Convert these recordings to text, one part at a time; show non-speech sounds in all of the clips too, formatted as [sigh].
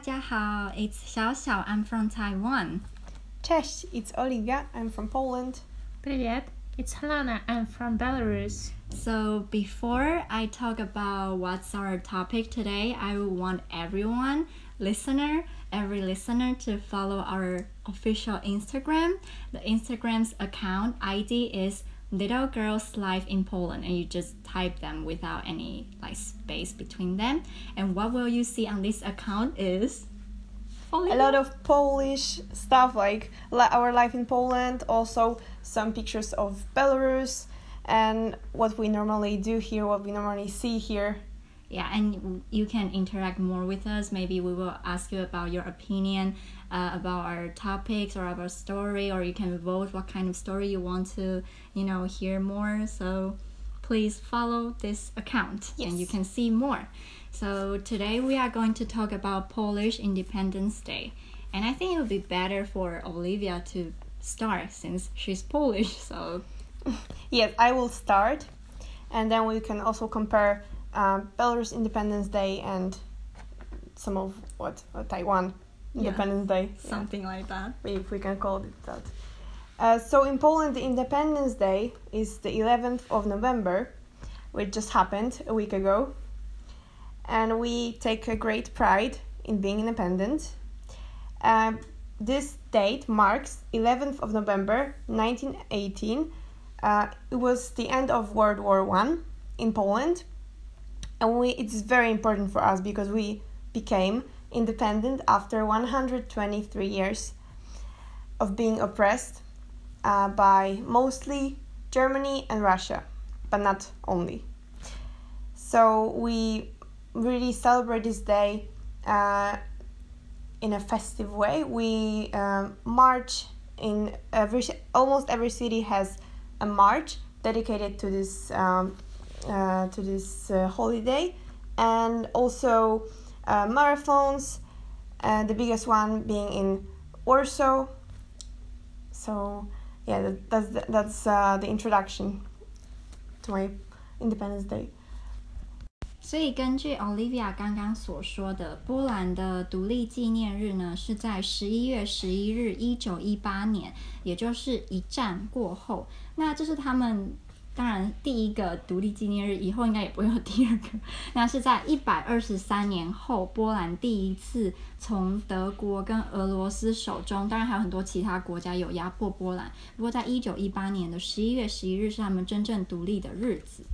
家好, it's Xiao Xiao. I'm from Taiwan. Cześć, it's Olivia. I'm from Poland. Привет, it's Helena. I'm from Belarus. So, before I talk about what's our topic today, I want everyone, listener, every listener to follow our official Instagram. The Instagram's account ID is little girls life in poland and you just type them without any like space between them. And what will you see on this account is a lot of polish stuff like our life in poland also some pictures of belarus and what we normally do here what we normally see here. Yeah and you can interact more with us. Maybe we will ask you about your opinion uh, about our topics or about story or you can vote what kind of story you want to you know hear more. So please follow this account yes. and you can see more. So today we are going to talk about polish independence day. And i think it would be better for olivia to start since she's polish so. [laughs] Yes i will start. And then we can also compare uh, Belarus Independence Day and some of what uh, Taiwan Independence yeah, Day, something yeah. like that, if we can call it that. Uh, so in Poland, the Independence Day is the 11th of November, which just happened a week ago, and we take a great pride in being independent. Um, this date marks 11th of November 1918. Uh, it was the end of World War One in Poland and we it's very important for us because we became independent after 123 years of being oppressed uh, by mostly Germany and Russia, but not only. So we really celebrate this day uh, in a festive way. We um, march in every almost every city has a march dedicated to this um, uh, to this uh, holiday and also uh, marathons uh, the biggest one being in warsaw so yeah that, that's the, that's uh, the introduction to my independence day 所以根据 Olivia 刚刚所说的，波兰的独立纪念日呢是在十一月十一日，一九一八年，也就是一战过后。那这是他们 当然，第一个独立纪念日以后应该也不会有第二个。那是在一百二十三年后，波兰第一次从德国跟俄罗斯手中，当然还有很多其他国家有压迫波兰。不过，在一九一八年的十一月十一日是他们真正独立的日子。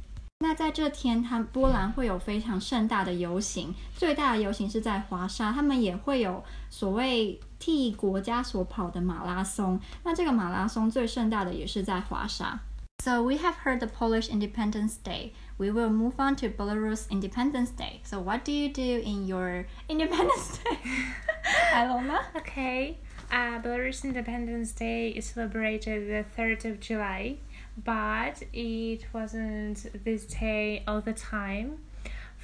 那在这天，他波兰会有非常盛大的游行，最大的游行是在华沙，他们也会有所谓替国家所跑的马拉松。那这个马拉松最盛大的也是在华沙。So we have heard the Polish Independence Day. We will move on to Belarus Independence Day. So what do you do in your [laughs] Independence Day? [laughs] Alona? Okay. Uh, Belarus Independence Day is celebrated the 3rd of July, but it wasn't this day all the time.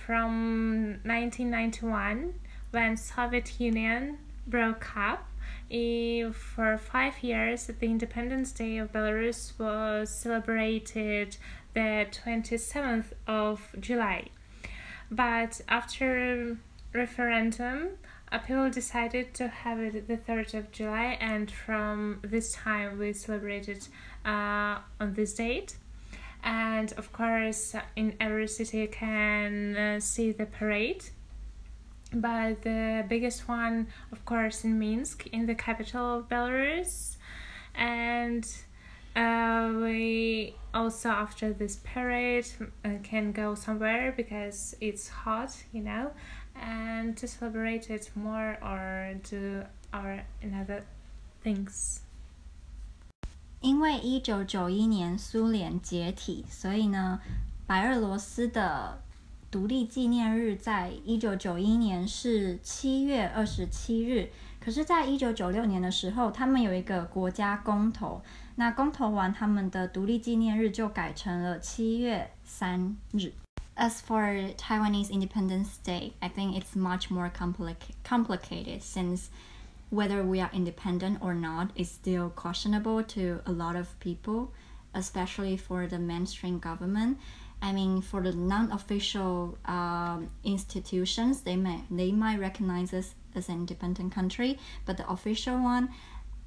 From 1991, when Soviet Union broke up, for five years, the Independence Day of Belarus was celebrated the 27th of July. But after referendum, people decided to have it the 3rd of July, and from this time we celebrated uh, on this date. And of course, in every city you can uh, see the parade but the biggest one, of course, in Minsk, in the capital of Belarus. And uh, we also, after this parade, uh, can go somewhere because it's hot, you know, and to celebrate it more or do our another things. 因为一九九一年苏联解体，所以呢，白俄罗斯的 独立纪念日在一九九一年是七月二十七日，可是，在一九九六年的时候，他们有一个国家公投，那公投完，他们的独立纪念日就改成了七月三日。As for Taiwanese Independence Day, I think it's much more complicated since whether we are independent or not is still questionable to a lot of people. especially for the mainstream government. I mean, for the non-official um, institutions, they may they might recognize us as an independent country, but the official one,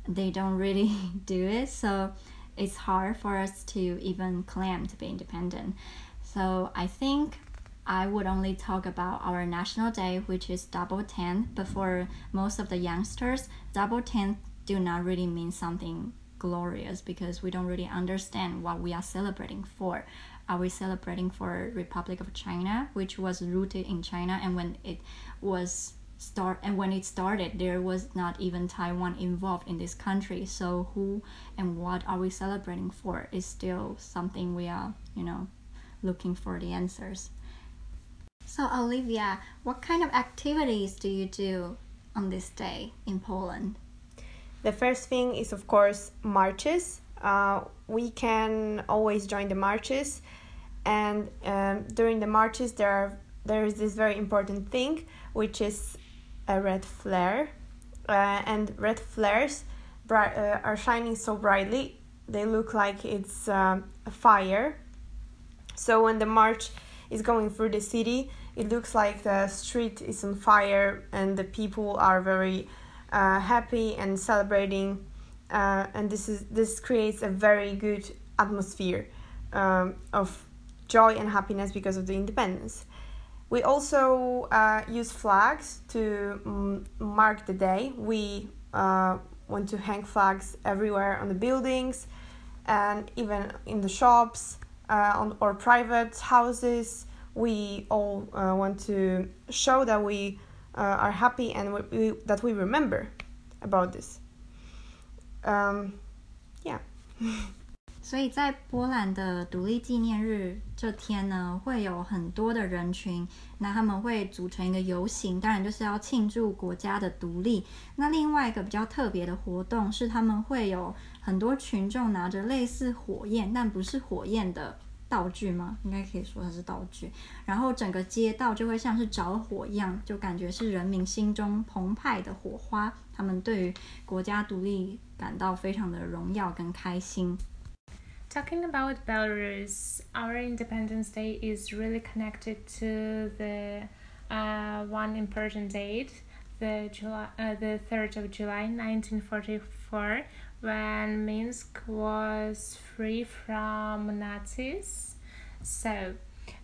they don't really [laughs] do it. So it's hard for us to even claim to be independent. So I think I would only talk about our national day, which is double ten. But for most of the youngsters, double ten do not really mean something glorious because we don't really understand what we are celebrating for. Are we celebrating for Republic of China, which was rooted in China, and when it was start and when it started, there was not even Taiwan involved in this country. So who and what are we celebrating for is still something we are, you know, looking for the answers. So, Olivia, what kind of activities do you do on this day in Poland? The first thing is, of course, marches. Uh, we can always join the marches, and um, during the marches, there are there is this very important thing, which is a red flare, uh, and red flares bright, uh, are shining so brightly they look like it's um, a fire. So when the march is going through the city, it looks like the street is on fire and the people are very uh, happy and celebrating. Uh, and this is this creates a very good atmosphere um, of joy and happiness because of the independence. We also uh, use flags to m- mark the day. We uh, want to hang flags everywhere on the buildings and even in the shops uh, on, or private houses we all uh, want to show that we uh, are happy and we, we, that we remember about this. Um, yeah. [laughs] 所以在波兰的独立纪念日这天呢，会有很多的人群，那他们会组成一个游行，当然就是要庆祝国家的独立。那另外一个比较特别的活动是，他们会有很多群众拿着类似火焰，但不是火焰的道具吗？应该可以说它是道具。然后整个街道就会像是着火一样，就感觉是人民心中澎湃的火花。他们对于国家独立感到非常的荣耀跟开心。Talking about Belarus, our Independence Day is really connected to the uh, one important date, the July, uh, the third of July, nineteen forty four. when Minsk was free from Nazis. So,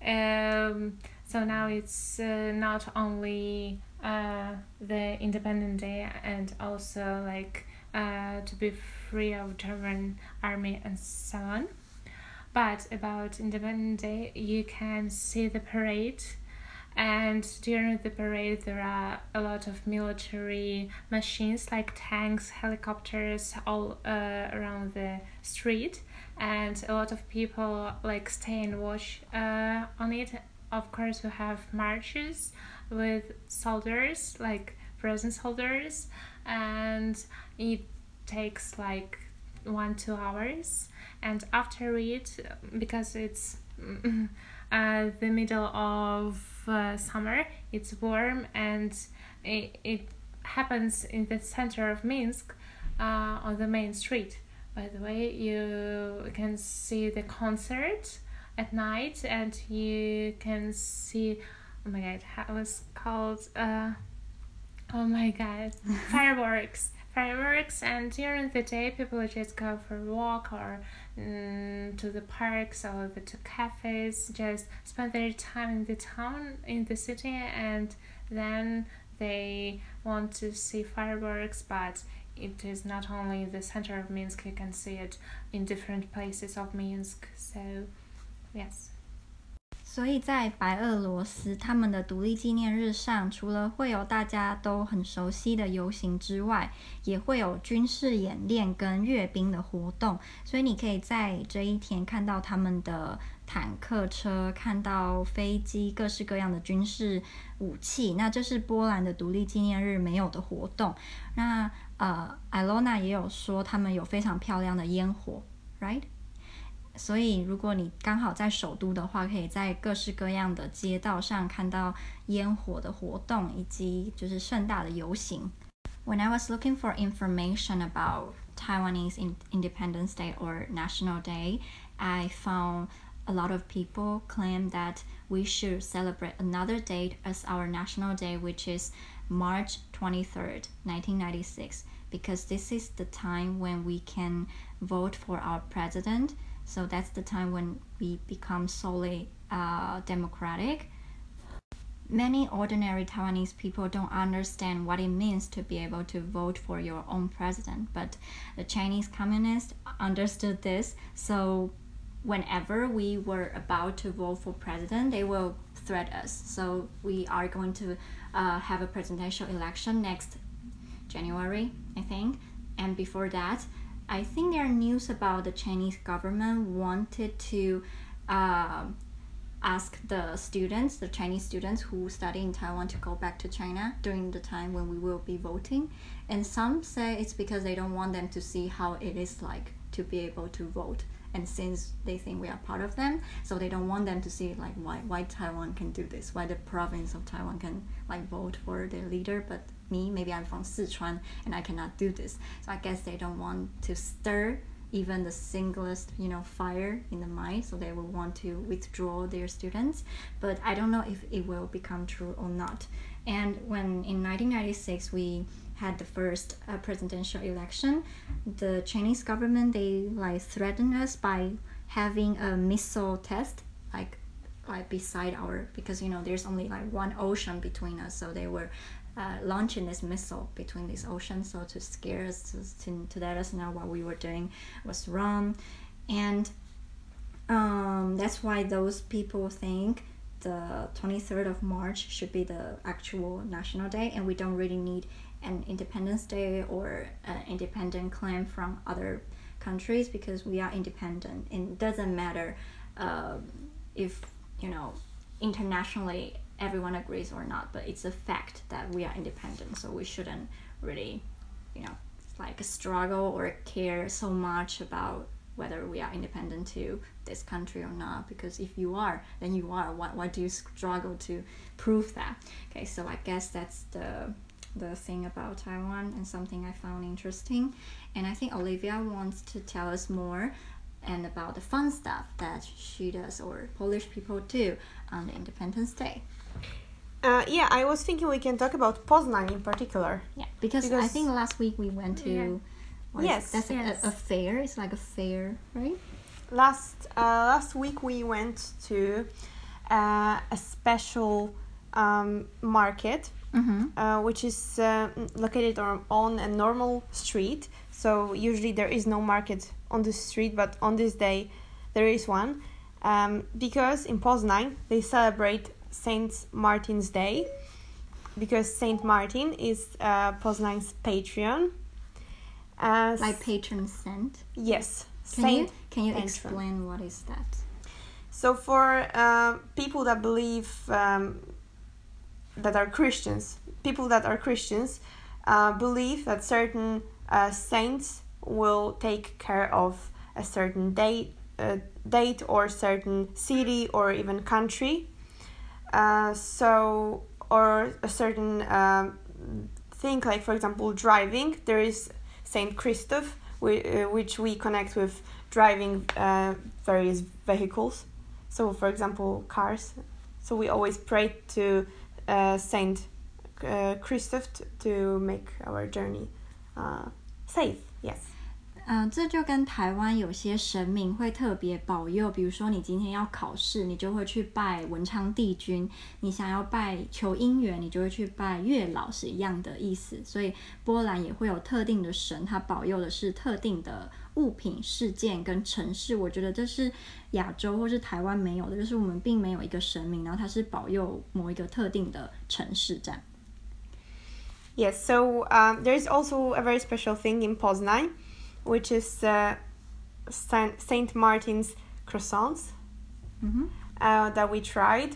um, so now it's uh, not only uh, the Independent Day and also like uh, to be free of German army and so on. But about Independent Day, you can see the parade. And during the parade there are a lot of military machines like tanks helicopters all uh, around the street. And a lot of people like stay and watch uh, on it of course we have marches with soldiers like present soldiers and it takes like one two hours. And after it because it's [laughs] uh, the middle of uh, summer it's warm and it, it happens in the center of minsk uh, on the main street. By the way you can see the concert at night and you can see oh my god how was called uh, oh my god [laughs] fireworks. Fireworks and during the day people just go for a walk or um, to the parks or the, to cafes just spend their time in the town in the city and then they want to see fireworks but it is not only the center of minsk you can see it in different places of minsk. So yes 所以在白俄罗斯，他们的独立纪念日上，除了会有大家都很熟悉的游行之外，也会有军事演练跟阅兵的活动。所以你可以在这一天看到他们的坦克车，看到飞机，各式各样的军事武器。那这是波兰的独立纪念日没有的活动。那呃，艾罗娜也有说，他们有非常漂亮的烟火，right？所以，如果你刚好在首都的话，可以在各式各样的街道上看到烟火的活动，以及就是盛大的游行。When I was looking for information about Taiwanese in- Independence Day or National Day, I found a lot of people claim that we should celebrate another date as our national day, which is March 23rd, 1996, because this is the time when we can vote for our president. So that's the time when we become solely uh, democratic. Many ordinary Taiwanese people don't understand what it means to be able to vote for your own president, but the Chinese communists understood this. So whenever we were about to vote for president, they will threat us. So we are going to uh, have a presidential election next January, I think. And before that, I think there are news about the Chinese government wanted to uh, ask the students, the Chinese students who study in Taiwan, to go back to China during the time when we will be voting. And some say it's because they don't want them to see how it is like to be able to vote and since they think we are part of them so they don't want them to see like why why taiwan can do this why the province of taiwan can like vote for their leader but me maybe i'm from sichuan and i cannot do this. So i guess they don't want to stir even the singlest you know fire in the mind. So they will want to withdraw their students. But i don't know if it will become true or not. And when in 1996 we had the first uh, presidential election, the Chinese government they like threatened us by having a missile test like like beside our because you know there's only like one ocean between us, so they were uh, launching this missile between these oceans so to scare us to, to let us know what we were doing was wrong and um, that's why those people think the 23rd of march should be the actual national day and we don't really need an Independence Day or an independent claim from other countries because we are independent. It doesn't matter uh, if, you know, internationally everyone agrees or not, but it's a fact that we are independent. So we shouldn't really, you know, like struggle or care so much about whether we are independent to this country or not because if you are then you are why, why do you struggle to prove that okay so i guess that's the the thing about Taiwan and something I found interesting. And I think Olivia wants to tell us more and about the fun stuff that she does or Polish people do on the Independence Day. Uh, yeah, I was thinking we can talk about Poznan in particular. Yeah, because, because I think last week we went to. Yeah. Yes, that's yes. A, a, fair. It's like a fair, right? Last uh, last week we went to uh, a special um, market mm-hmm. uh, which is uh, located on a normal street. So usually there is no market on the street, but on this day there is one. Um, because in Poznan they celebrate Saint Martin's Day, because Saint Martin is uh, Poznan's patron. My patron saint. Yes. Can Saint you can you patron. explain what is that? So for uh, people that believe um, that are Christians, people that are Christians, uh, believe that certain uh, saints will take care of a certain date, uh, date or certain city or even country. Uh, so, or a certain um, thing, like for example, driving. There is Saint Christoph, uh, which we connect with driving uh, various vehicles. So, for example, cars. So we always pray to uh, Saint uh, Christoph to make our journey uh, safe. Yes. 嗯，这就跟台湾有些神明会特别保佑，比如说你今天要考试，你就会去拜文昌帝君；你想要拜求姻缘，你就会去拜月老，是一样的意思。所以波兰也会有特定的神，他保佑的是特定的物品、事件跟城市。我觉得这是亚洲或是台湾没有的，就是我们并没有一个神明，然后他是保佑某一个特定的城市这样。Yes, so um, there is also a very special thing in Poznan. Which is uh, Saint Martin's croissants mm-hmm. uh, that we tried.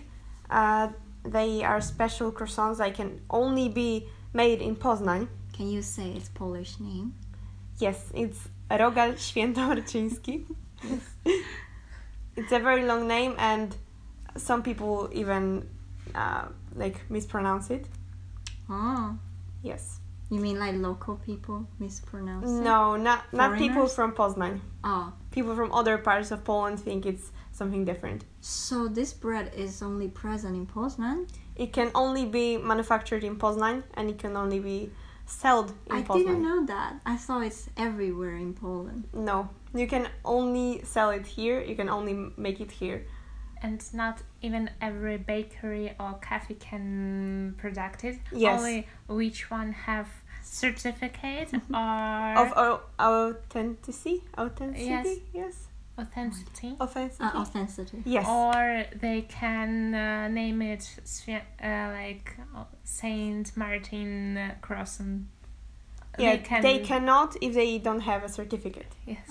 Uh, they are special croissants that can only be made in Poznan. Can you say its Polish name? Yes, it's Rogal świętomarciński. [laughs] it's a very long name, and some people even uh, like mispronounce it. Oh. Yes. You mean like local people mispronounce it? No, not not people from Poznan. Oh, People from other parts of Poland think it's something different. so this bread is only present in Poznan? It can only be manufactured in Poznan and it can only be sold in I Poznan. didn't know that. I thought it's everywhere in Poland. No, you can only sell it here. You can only make it here. And not even every bakery or cafe can product it. Yes. Only which one have certificate Mm-hmm. or Of au- authenticity, authenticity, Yes. yes, authenticity. authenticity. Uh, authenticity. yes. Or they can uh, name it uh, like uh, Saint Martin Crossen. yeah, they, cannot if they don't have a certificate. Yes.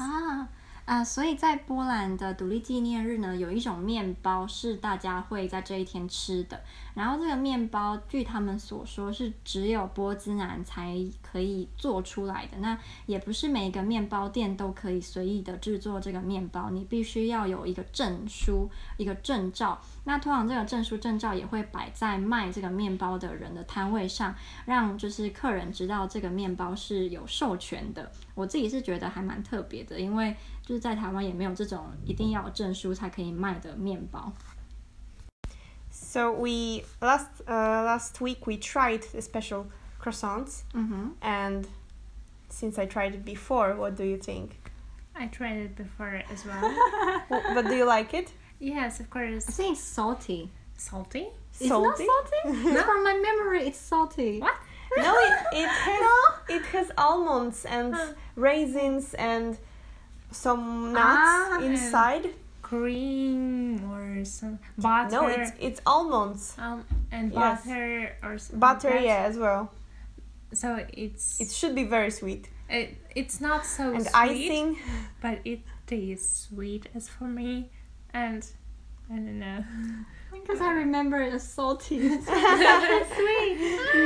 啊，所以在波兰的独立纪念日呢，有一种面包是大家会在这一天吃的。然后这个面包，据他们所说是只有波兹南才可以做出来的。那也不是每一个面包店都可以随意的制作这个面包，你必须要有一个证书、一个证照。那通常这个证书、证照也会摆在卖这个面包的人的摊位上，让就是客人知道这个面包是有授权的。我自己是觉得还蛮特别的，因为就是在台湾也没有这种一定要证书才可以卖的面包。So we last uh, last week we tried the special croissants, 嗯哼，and since I tried it before, what do you think? I tried it before as well. [laughs] But do you like it? yes, of course. I course. think it's salty. Salty? It's not salty. [laughs] From my memory, it's salty. What? No, it, it [laughs] has it has almonds and raisins and some nuts Ah. inside. Cream or some butter? No, it's it's almonds. um, and Yes. butter or something Butter, like yeah, as well. So it's It should be very sweet. it, it's not so And sweet, icing. but it tastes sweet as for me, and I don't know. Because I remember it as salty. [laughs] Sweet.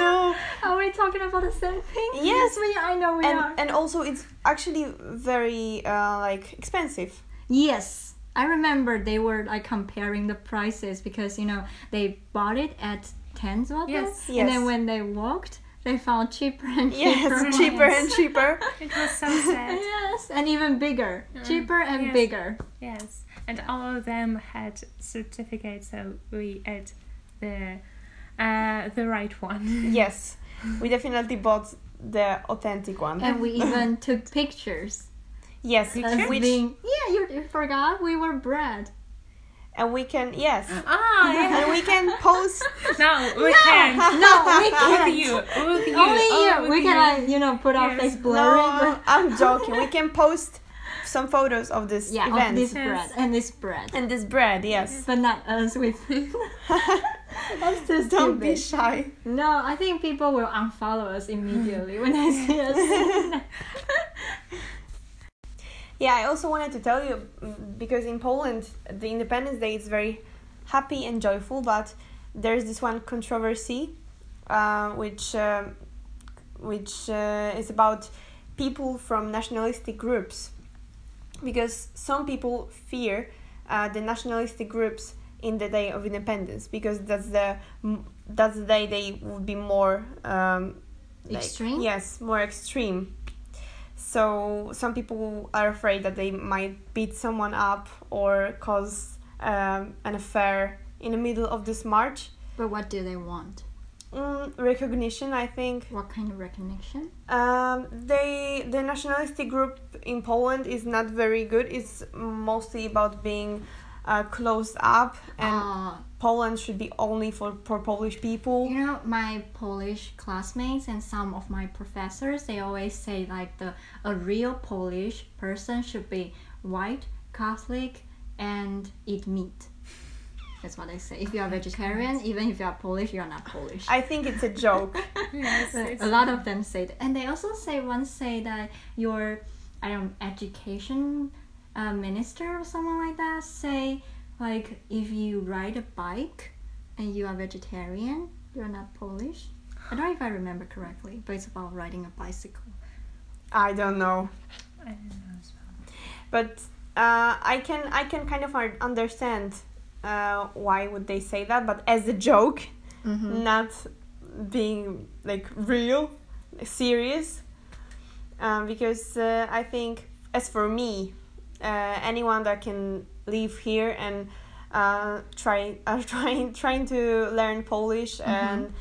No. [laughs] Are we talking about the same thing? Yes. we. I know we And are. and also it's actually very uh, like expensive. Yes. I remember they were like comparing the prices because you know they bought it at ten zloty, Yes. and then when they walked, they found cheaper and cheaper. Yes, cheaper and cheaper. [laughs] It was so sad. yes, and even bigger, cheaper and yes. bigger. yes, and all of them had certificates, so we had the uh, the right one. Yes, we definitely bought the authentic one. And we [laughs] even took pictures. Yes, As which being, yeah, you, you forgot we were bread. and we can yes, Ah, yeah. [laughs] and we can post. [laughs] [laughs] No, we can't. No, we can't. you, with you. Only oh, you. with We can you. like you know put our Yes. face blurry. No, I'm joking. We can post some photos of this yeah, event of this Yes. bread and this bread, and this bread. Yes, but not us with. That's too don't be shy. No, I think people will unfollow us immediately when they see us. Yeah, I also wanted to tell you because in Poland the Independence Day is very happy and joyful, but there's this one controversy, uh, which um, which uh, is about people from nationalistic groups, because some people fear uh, the nationalistic groups in the day of independence because that's the that's the day they would be more um, like- Extreme? Yes, more extreme. So some people are afraid that they might beat someone up or cause um, an affair in the middle of this march. but what do they want? Mm, recognition, I think. What kind of recognition? Um, they the nationalistic group in Poland is not very good. It's mostly about being uh, closed up, and Uh, Poland should be only for, for Polish people. You know, my Polish classmates and some of my professors, they always say like the a real Polish person should be white, Catholic, and eat meat. That's what they say. If you are vegetarian, even if you are Polish, you are not Polish. I think it's a joke. [laughs] Yes, [laughs] a lot of them say that, and they also say once say that your I don't education uh, minister or someone like that say like if you ride a bike and you are vegetarian, you're not Polish. I don't know if I remember correctly, but it's about riding a bicycle. I don't know. I don't know as well. but uh, I can I can kind of understand uh, why would they say that, but as a joke, Mm-hmm. not being like real. serious um, because uh, I think, as for me, uh, anyone that can live here and uh, try [laughs] uh, trying trying to learn Polish and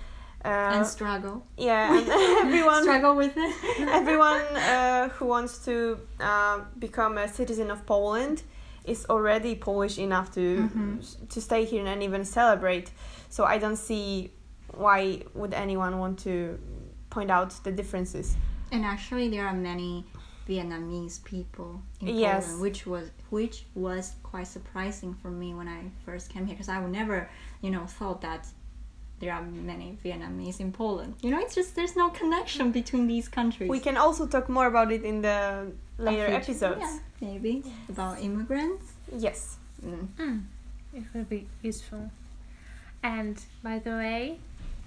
uh, and struggle. yeah, and [laughs] everyone struggle with it. [laughs] everyone uh, who wants to uh, become a citizen of Poland is already Polish enough to Mhm. to stay here and even celebrate. So I don't see why would anyone want to point out the differences. And actually, there are many Vietnamese people in Yes. Poland, which was which was quite surprising for me when I first came here, because I would never, you know, thought that there are many Vietnamese in Poland. You know, it's just there's no connection between these countries. We can also talk more about it in the later Future- episodes. yeah, maybe about immigrants. Yes. Mm. Mm, it will be useful. And by the way,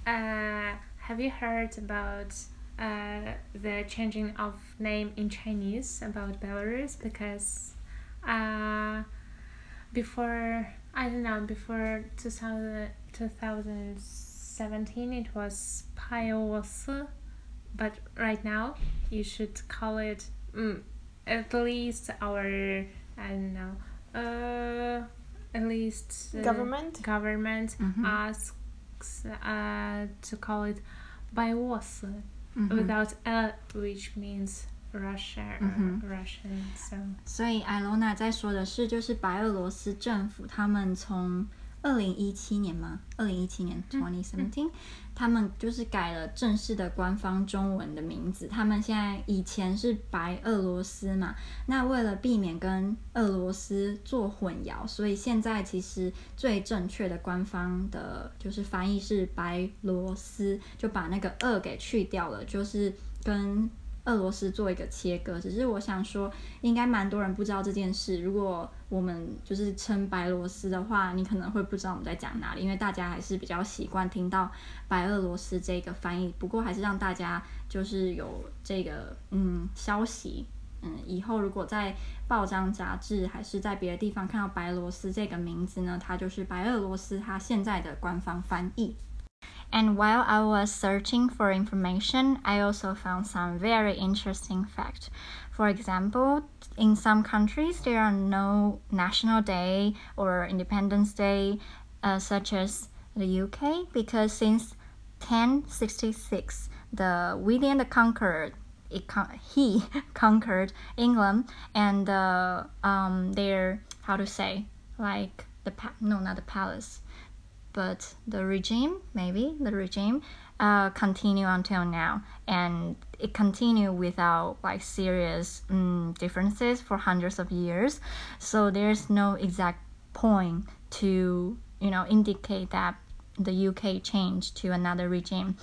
uh, have you heard about uh, the changing of name in Chinese about Belarus? Because uh, before I don't know before 2000, 2017 it was Paios, but right now you should call it mm, at least our I don't know uh, at least uh, Government? government Mhm. asks uh, to call it Białos Mhm. without L, which means Russia or Mhm. Russian. So 所以艾罗娜在说的是，就是白俄罗斯政府他们从二零一七年嘛，二零一七年 twenty seventeen，、 他们就是改了正式的官方中文的名字。他们现在以前是白俄罗斯嘛，那为了避免跟俄罗斯做混淆，所以现在其实最正确的官方的就是翻译是白罗斯，就把那个“俄”给去掉了，就是跟俄罗斯做一个切割。只是我想说，应该蛮多人不知道这件事。如果我们就是称白罗斯的话，你可能会不知道我们在讲哪里，因为大家还是比较习惯听到白俄罗斯这个翻译。不过还是让大家就是有这个嗯消息。嗯，以后如果在报章、杂志还是在别的地方看到白罗斯这个名字呢，它就是白俄罗斯它现在的官方翻译。And while I was searching for information, I also found some very interesting facts. For example, in some countries, there are no national day or Independence Day, uh, such as the UK, because since 1066, the William the Conqueror con- he [laughs] conquered England and uh, um, their how to say like the pa- no not the palace but the regime maybe the regime uh, continue until now. And it continue without like serious mm, differences for hundreds of years. So there's no exact point to you know indicate that the UK changed to another regime.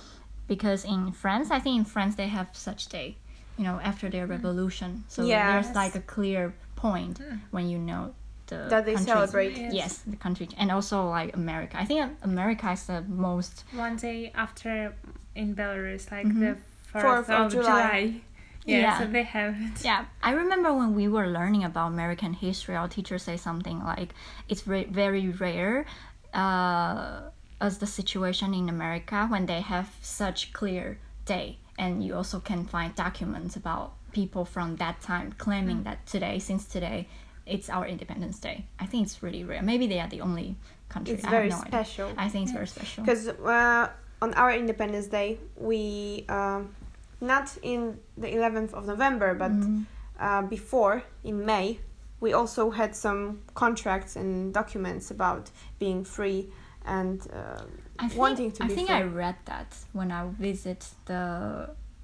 Because in France I think in France they have such day you know after their revolution. So Yes. there's like a clear point when you know the That they countries- celebrate. Yes. yes the country and also like america i think america is the most one day after in Belarus, like Mhm. the Fourth fourth of of, July. July. Yeah, Yeah. so they have it. yeah i remember when we were learning about american history our teacher say something like it's re- very rare uh, as the situation in america when they have such clear day and you also can find documents about people from that time claiming that today since today it's our independence day i think it's really rare maybe they are the only country It's I very have no idea. special. i think it's very special Because uh, on our Independence Day, we um, not in the 11th of November, but Mhm. uh, before in May, we also had some contracts and documents about being free and uh, I think, wanting to I be think free. I think I read that when I visit the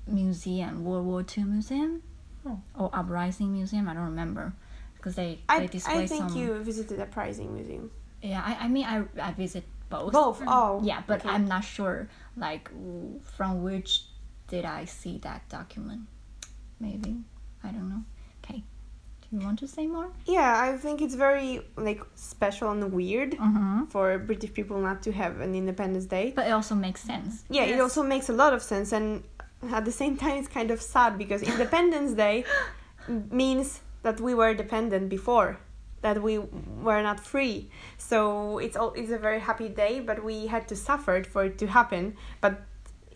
museum, World War II museum, Oh. or Uprising Museum. I don't remember because they I, they display I think some. you visited Uprising Museum. Yeah, I, I mean I I visit both. Both. Oh. Yeah, but okay. I'm not sure like from which did I see that document. Maybe I don't know. Okay, do you want to say more? Yeah, I think it's very like special and weird Mm-hmm. for British people not to have an Independence Day. But it also makes sense. Yeah, it also makes a lot of sense, and at the same time, it's kind of sad because [laughs] Independence Day [gasps] means that we were dependent before, that we were not free. So it's all it's a very happy day, but we had to suffer for it to happen. But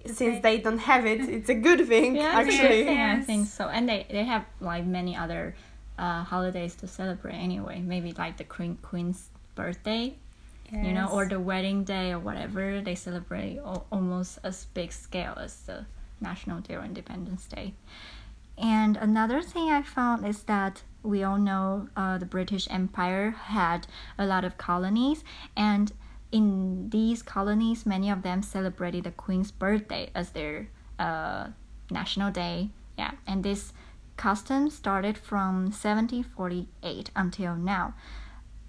since they don't have it, [laughs] it's a good thing Yeah, it's a good actually. thing, I think so. And they, they have like many other uh, holidays to celebrate anyway. Maybe like the queen queen's birthday, you know, or the wedding day or whatever. They celebrate al- almost as big scale as the National Day or Independence Day. And another thing I found is that we all know uh, the British Empire had a lot of colonies, and in these colonies, many of them celebrated the Queen's birthday as their uh, national day. Yeah, and this custom started from 1748 until now.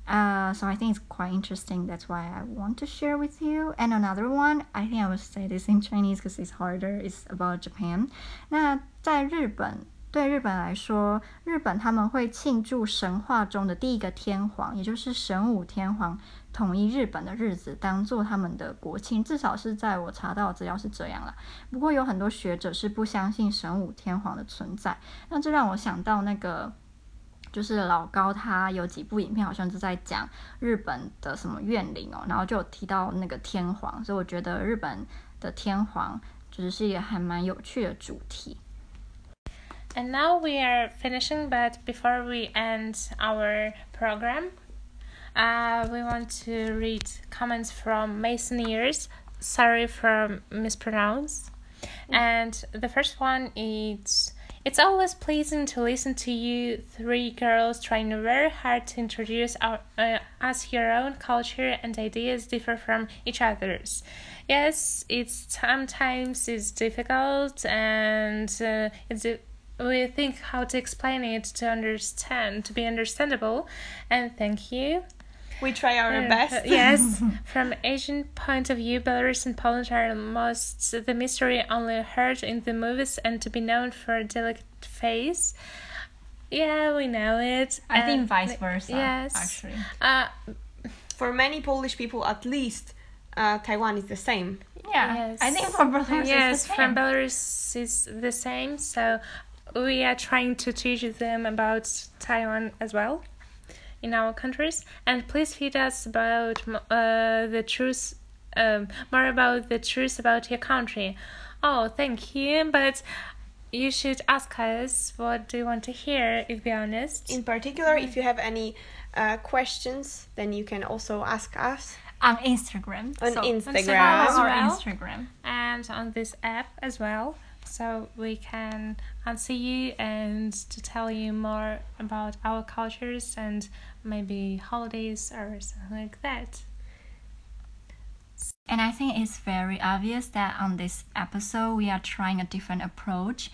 Uh, so I think it's quite interesting. That's why I want to share with you. And another one, I think I will say this in Chinese because it's harder. It's about Japan. 那在日本，对日本来说，日本他们会庆祝神话中的第一个天皇，也就是神武天皇统一日本的日子，当做他们的国庆。至少是在我查到资料是这样了。不过有很多学者是不相信神武天皇的存在。那这让我想到那个。就是老高他有几部影片好像是在讲日本的什么怨灵哦，然后就有提到那个天皇，所以我觉得日本的天皇就是是一个还蛮有趣的主题。And now we are finishing, but before we end our program, uh, we want to read comments from Mason Ears. Sorry for mispronounce. And the first one is It's always pleasing to listen to you three girls trying very hard to introduce our, uh, us your own culture and ideas differ from each other's. Yes, it's sometimes it's difficult and uh, it's we think how to explain it to understand to be understandable and thank you We try our Uh, best. [laughs] yes [laughs] from asian point of view belarus and poland are most the mystery only heard in the movies and to be known for a delicate face yeah we know it I think vice versa. yes actually. uh For many Polish people, at least, uh, Taiwan is the same. Yeah, Yes. I think for Belarus yes it's the from same. belarus is the same so we are trying to teach them about taiwan as well in our countries and please feed us about uh, the truth um, more about the truth about your country oh thank you but you should ask us what do you want to hear if be honest In particular, if you have any uh, questions, then you can also ask us. on Instagram. On so Instagram. follow our Well. Instagram. and on this app as well so we can answer you and to tell you more about our cultures and maybe holidays or something like that. And I think it's very obvious that on this episode we are trying a different approach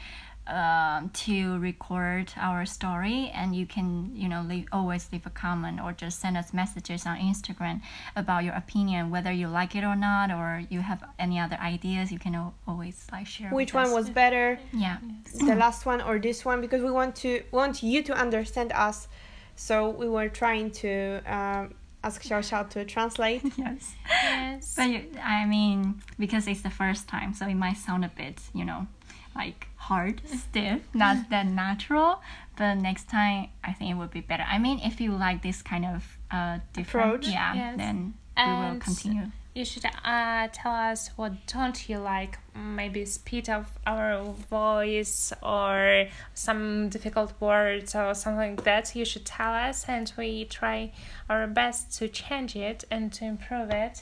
um, to record our story, and you can you know leave, always leave a comment or just send us messages on Instagram about your opinion, whether you like it or not, or you have any other ideas. You can al- always like share. Which with one us. was better, Yeah. the last one or this one? Because we want to want you to understand us. So we were trying to um, ask Xiao Xiao to translate. [laughs] Yes. yes But you, I mean, because it's the first time, so it might sound a bit, you know, like hard, stiff, not [laughs] that natural. But next time, I think it would be better. I mean, if you like this kind of uh, different, Approach. yeah, Yes. then we will continue. you should uh, tell us what don't you like maybe speed of our voice or some difficult words or something like that you should tell us and we try our best to change it and to improve it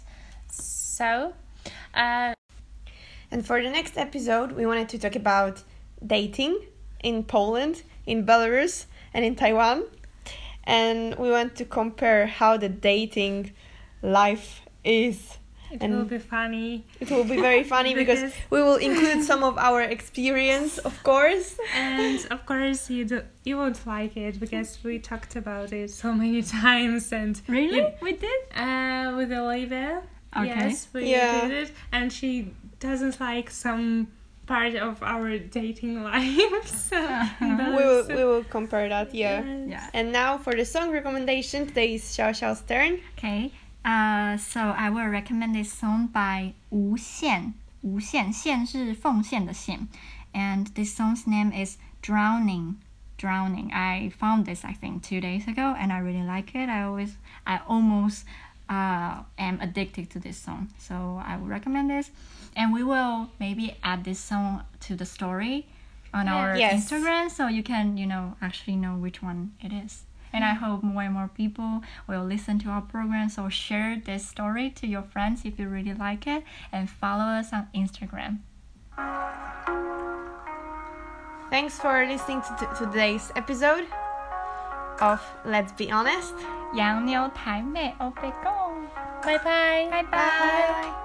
so uh, And for the next episode, we wanted to talk about dating in Poland, in Belarus, and in Taiwan. And we want to compare how the dating life is. it And- will be funny It will be very funny [laughs] because Because- we will include some of our experience, of course. and of course you do, you won't like it because we talked about it so many [laughs] times and Really? you- we did? Uh, with Olivia. Okay. Yes, we Yeah. did it, and she doesn't like some part of our dating life. so Uh-huh. [laughs] [laughs] We will, we will compare that, yeah. Yeah. And now for the song recommendation, today is Xiao Xiao's turn. Okay. Uh, so I will recommend this song by 无限。无限线是奉献的献，and this song's name is Drowning. Drowning. I found this I think two days ago, and I really like it. I always, I almost, uh, am addicted to this song. So I would recommend this. And we will maybe add this song to the story on our yes. Instagram so you can, you know, actually know which one it is. And I hope more and more people will listen to our program. So share this story to your friends if you really like it and follow us on Instagram. Thanks for listening to, today's episode of Let's Be Honest. 洋妞台妹黑白講。拜拜。拜拜。